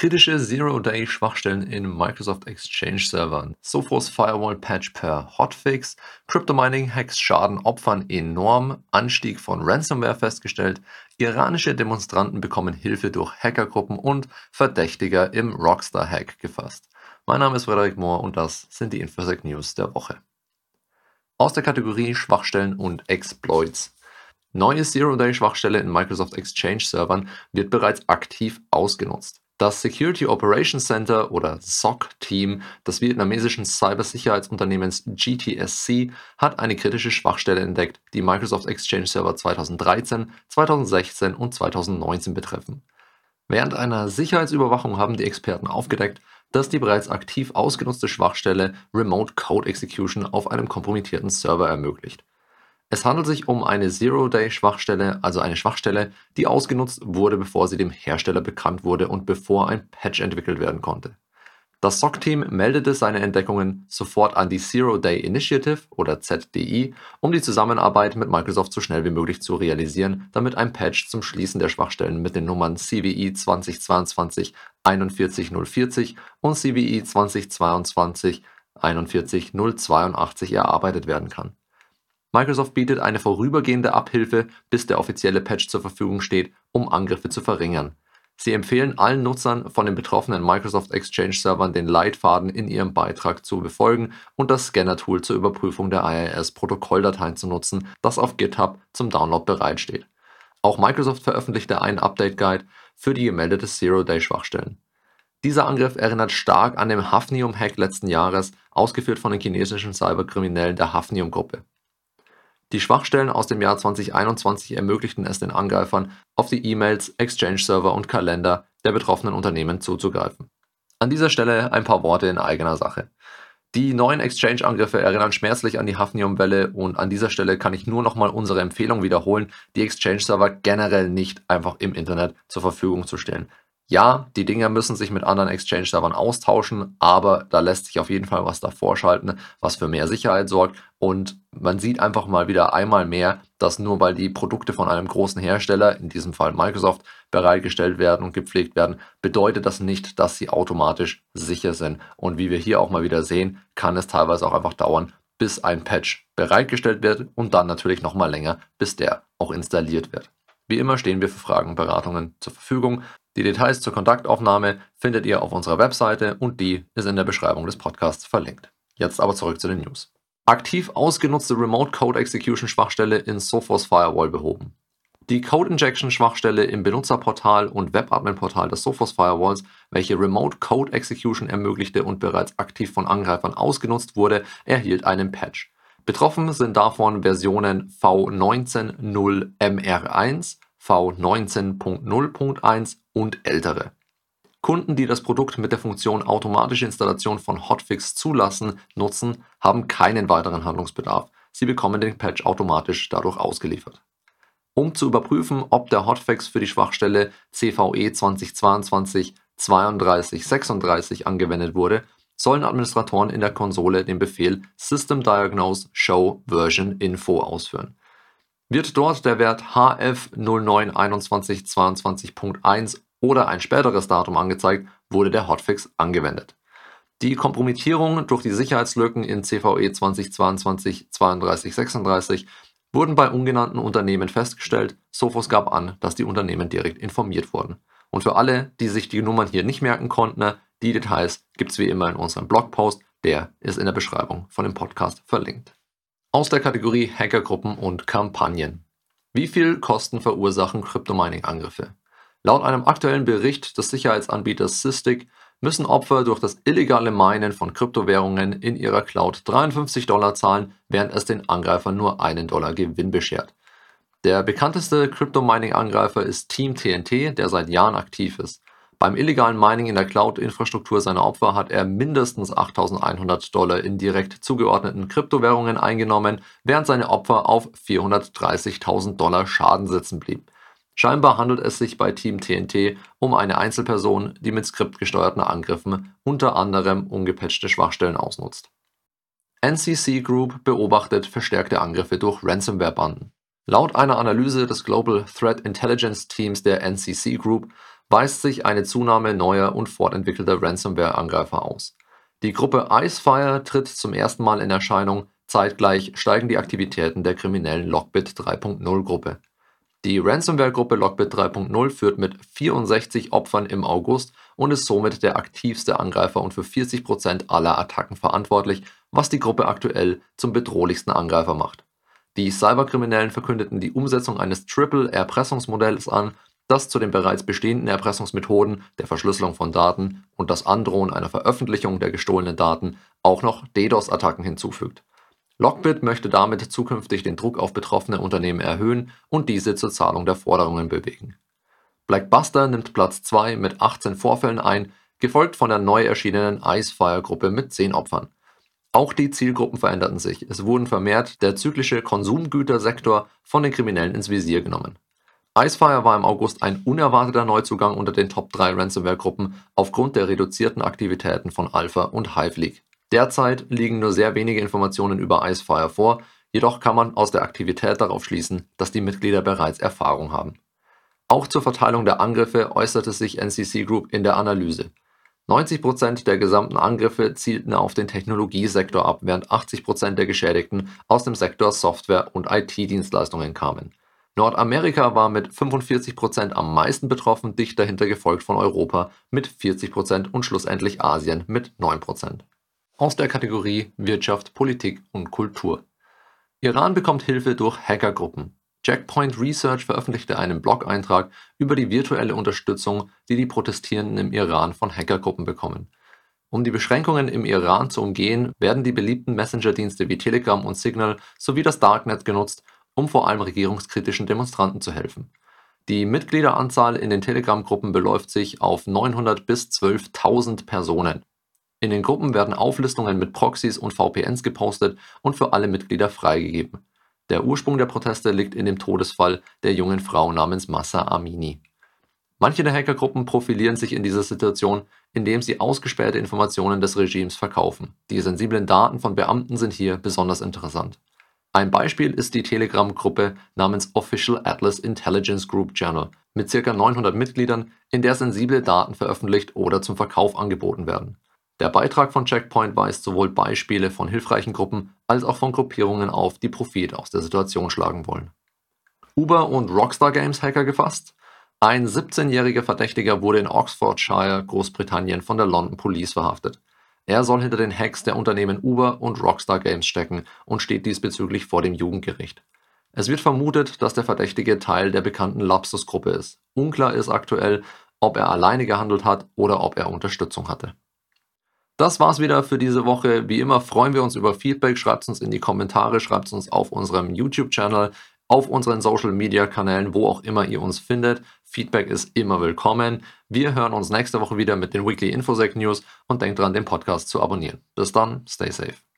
Kritische Zero-Day-Schwachstellen in Microsoft Exchange-Servern, Sophos Firewall-Patch per Hotfix, Crypto-Mining-Hacks schaden Opfern enorm, Anstieg von Ransomware festgestellt, iranische Demonstranten bekommen Hilfe durch Hackergruppen und Verdächtiger im Rockstar-Hack gefasst. Mein Name ist Frederik Mohr und das sind die Infosec News der Woche. Aus der Kategorie Schwachstellen und Exploits. Neue Zero-Day-Schwachstelle in Microsoft Exchange-Servern wird bereits aktiv ausgenutzt. Das Security Operations Center oder SOC-Team des vietnamesischen Cybersicherheitsunternehmens GTSC hat eine kritische Schwachstelle entdeckt, die Microsoft Exchange Server 2013, 2016 und 2019 betreffen. Während einer Sicherheitsüberwachung haben die Experten aufgedeckt, dass die bereits aktiv ausgenutzte Schwachstelle Remote Code Execution auf einem kompromittierten Server ermöglicht. Es handelt sich um eine Zero-Day-Schwachstelle, also eine Schwachstelle, die ausgenutzt wurde, bevor sie dem Hersteller bekannt wurde und bevor ein Patch entwickelt werden konnte. Das SOC-Team meldete seine Entdeckungen sofort an die Zero Day Initiative oder ZDI, um die Zusammenarbeit mit Microsoft so schnell wie möglich zu realisieren, damit ein Patch zum Schließen der Schwachstellen mit den Nummern CVE 2022 41040 und CVE 2022 41082 erarbeitet werden kann. Microsoft bietet eine vorübergehende Abhilfe, bis der offizielle Patch zur Verfügung steht, um Angriffe zu verringern. Sie empfehlen allen Nutzern von den betroffenen Microsoft Exchange-Servern den Leitfaden in ihrem Beitrag zu befolgen und das Scanner-Tool zur Überprüfung der IIS-Protokolldateien zu nutzen, das auf GitHub zum Download bereitsteht. Auch Microsoft veröffentlichte einen Update-Guide für die gemeldete Zero-Day-Schwachstellen. Dieser Angriff erinnert stark an den Hafnium-Hack letzten Jahres, ausgeführt von den chinesischen Cyberkriminellen der Hafnium-Gruppe. Die Schwachstellen aus dem Jahr 2021 ermöglichten es den Angreifern, auf die E-Mails, Exchange-Server und Kalender der betroffenen Unternehmen zuzugreifen. An dieser Stelle ein paar Worte in eigener Sache. Die neuen Exchange-Angriffe erinnern schmerzlich an die Hafnium-Welle und an dieser Stelle kann ich nur nochmal unsere Empfehlung wiederholen, die Exchange-Server generell nicht einfach im Internet zur Verfügung zu stellen. Ja, die Dinger müssen sich mit anderen Exchange-Servern austauschen, aber da lässt sich auf jeden Fall was davor schalten, was für mehr Sicherheit sorgt. Und man sieht einfach mal wieder einmal mehr, dass nur weil die Produkte von einem großen Hersteller, in diesem Fall Microsoft, bereitgestellt werden und gepflegt werden, bedeutet das nicht, dass sie automatisch sicher sind. Und wie wir hier auch mal wieder sehen, kann es teilweise auch einfach dauern, bis ein Patch bereitgestellt wird und dann natürlich nochmal länger, bis der auch installiert wird. Wie immer stehen wir für Fragen und Beratungen zur Verfügung. Die Details zur Kontaktaufnahme findet ihr auf unserer Webseite und die ist in der Beschreibung des Podcasts verlinkt. Jetzt aber zurück zu den News. Aktiv ausgenutzte Remote Code Execution Schwachstelle in Sophos Firewall behoben. Die Code Injection Schwachstelle im Benutzerportal und Webadmin-Portal des Sophos Firewalls, welche Remote Code Execution ermöglichte und bereits aktiv von Angreifern ausgenutzt wurde, erhielt einen Patch. Betroffen sind davon Versionen V19.0 V19.0.1 und ältere. Kunden, die das Produkt mit der Funktion automatische Installation von Hotfix zulassen, nutzen, haben keinen weiteren Handlungsbedarf. Sie bekommen den Patch automatisch dadurch ausgeliefert. Um zu überprüfen, ob der Hotfix für die Schwachstelle CVE 2022 3236 angewendet wurde, sollen Administratoren in der Konsole den Befehl System Diagnose Show Version Info ausführen. Wird dort der Wert HF092122.1 oder ein späteres Datum angezeigt, wurde der Hotfix angewendet. Die Kompromittierung durch die Sicherheitslücken in CVE 2022 3236 wurden bei ungenannten Unternehmen festgestellt. Sophos gab an, dass die Unternehmen direkt informiert wurden. Und für alle, die sich die Nummern hier nicht merken konnten, die Details gibt es wie immer in unserem Blogpost. Der ist in der Beschreibung von dem Podcast verlinkt. Aus der Kategorie Hackergruppen und Kampagnen. Wie viel Kosten verursachen Crypto-Mining-Angriffe? Laut einem aktuellen Bericht des Sicherheitsanbieters Sysdig müssen Opfer durch das illegale Minen von Kryptowährungen in ihrer Cloud 53 Dollar zahlen, während es den Angreifern nur einen Dollar Gewinn beschert. Der bekannteste Crypto-Mining-Angreifer ist Team TNT, der seit Jahren aktiv ist. Beim illegalen Mining in der Cloud-Infrastruktur seiner Opfer hat er mindestens 8.100 Dollar in direkt zugeordneten Kryptowährungen eingenommen, während seine Opfer auf 430.000 Dollar Schaden sitzen blieb. Scheinbar handelt es sich bei Team TNT um eine Einzelperson, die mit skriptgesteuerten Angriffen unter anderem ungepatchte Schwachstellen ausnutzt. NCC Group beobachtet verstärkte Angriffe durch Ransomware-Banden. Laut einer Analyse des Global Threat Intelligence Teams der NCC Group weist sich eine Zunahme neuer und fortentwickelter Ransomware-Angreifer aus. Die Gruppe Icefire tritt zum ersten Mal in Erscheinung, zeitgleich steigen die Aktivitäten der kriminellen Lockbit 3.0 Gruppe. Die Ransomware-Gruppe Lockbit 3.0 führt mit 64 Opfern im August und ist somit der aktivste Angreifer und für 40 Prozent aller Attacken verantwortlich, was die Gruppe aktuell zum bedrohlichsten Angreifer macht. Die Cyberkriminellen verkündeten die Umsetzung eines Triple-Erpressungsmodells an, das zu den bereits bestehenden Erpressungsmethoden der Verschlüsselung von Daten und das Androhen einer Veröffentlichung der gestohlenen Daten auch noch DDoS-Attacken hinzufügt. Lockbit möchte damit zukünftig den Druck auf betroffene Unternehmen erhöhen und diese zur Zahlung der Forderungen bewegen. Blackbuster nimmt Platz 2 mit 18 Vorfällen ein, gefolgt von der neu erschienenen Icefire-Gruppe mit 10 Opfern. Auch die Zielgruppen veränderten sich. Es wurden vermehrt der zyklische Konsumgütersektor von den Kriminellen ins Visier genommen. Icefire war im August ein unerwarteter Neuzugang unter den Top 3 Ransomware-Gruppen aufgrund der reduzierten Aktivitäten von Alpha und Hive League. Derzeit liegen nur sehr wenige Informationen über Icefire vor, jedoch kann man aus der Aktivität darauf schließen, dass die Mitglieder bereits Erfahrung haben. Auch zur Verteilung der Angriffe äußerte sich NCC Group in der Analyse. 90% der gesamten Angriffe zielten auf den Technologiesektor ab, während 80% der Geschädigten aus dem Sektor Software und IT-Dienstleistungen kamen. Nordamerika war mit 45% am meisten betroffen, dicht dahinter gefolgt von Europa mit 40% und schlussendlich Asien mit 9% aus der Kategorie Wirtschaft, Politik und Kultur. Iran bekommt Hilfe durch Hackergruppen. Checkpoint Research veröffentlichte einen Blog-Eintrag über die virtuelle Unterstützung, die die Protestierenden im Iran von Hackergruppen bekommen. Um die Beschränkungen im Iran zu umgehen, werden die beliebten Messenger-Dienste wie Telegram und Signal sowie das Darknet genutzt, um vor allem regierungskritischen Demonstranten zu helfen. Die Mitgliederanzahl in den Telegram-Gruppen beläuft sich auf 900 bis 12.000 Personen. In den Gruppen werden Auflistungen mit Proxys und VPNs gepostet und für alle Mitglieder freigegeben. Der Ursprung der Proteste liegt in dem Todesfall der jungen Frau namens Massa Amini. Manche der Hackergruppen profilieren sich in dieser Situation, indem sie ausgespähte Informationen des Regimes verkaufen. Die sensiblen Daten von Beamten sind hier besonders interessant. Ein Beispiel ist die Telegram-Gruppe namens Official Atlas Intelligence Group Journal mit ca. 900 Mitgliedern, in der sensible Daten veröffentlicht oder zum Verkauf angeboten werden. Der Beitrag von Checkpoint weist sowohl Beispiele von hilfreichen Gruppen als auch von Gruppierungen auf, die Profit aus der Situation schlagen wollen. Uber und Rockstar Games Hacker gefasst? Ein 17-jähriger Verdächtiger wurde in Oxfordshire, Großbritannien, von der London Police verhaftet. Er soll hinter den Hacks der Unternehmen Uber und Rockstar Games stecken und steht diesbezüglich vor dem Jugendgericht. Es wird vermutet, dass der Verdächtige Teil der bekannten Lapsus-Gruppe ist. Unklar ist aktuell, ob er alleine gehandelt hat oder ob er Unterstützung hatte. Das war's wieder für diese Woche. Wie immer freuen wir uns über Feedback. Schreibt uns in die Kommentare, schreibt uns auf unserem YouTube-Channel, auf unseren Social-Media-Kanälen, wo auch immer ihr uns findet. Feedback ist immer willkommen. Wir hören uns nächste Woche wieder mit den Weekly Infosec News und denkt dran, den Podcast zu abonnieren. Bis dann, stay safe.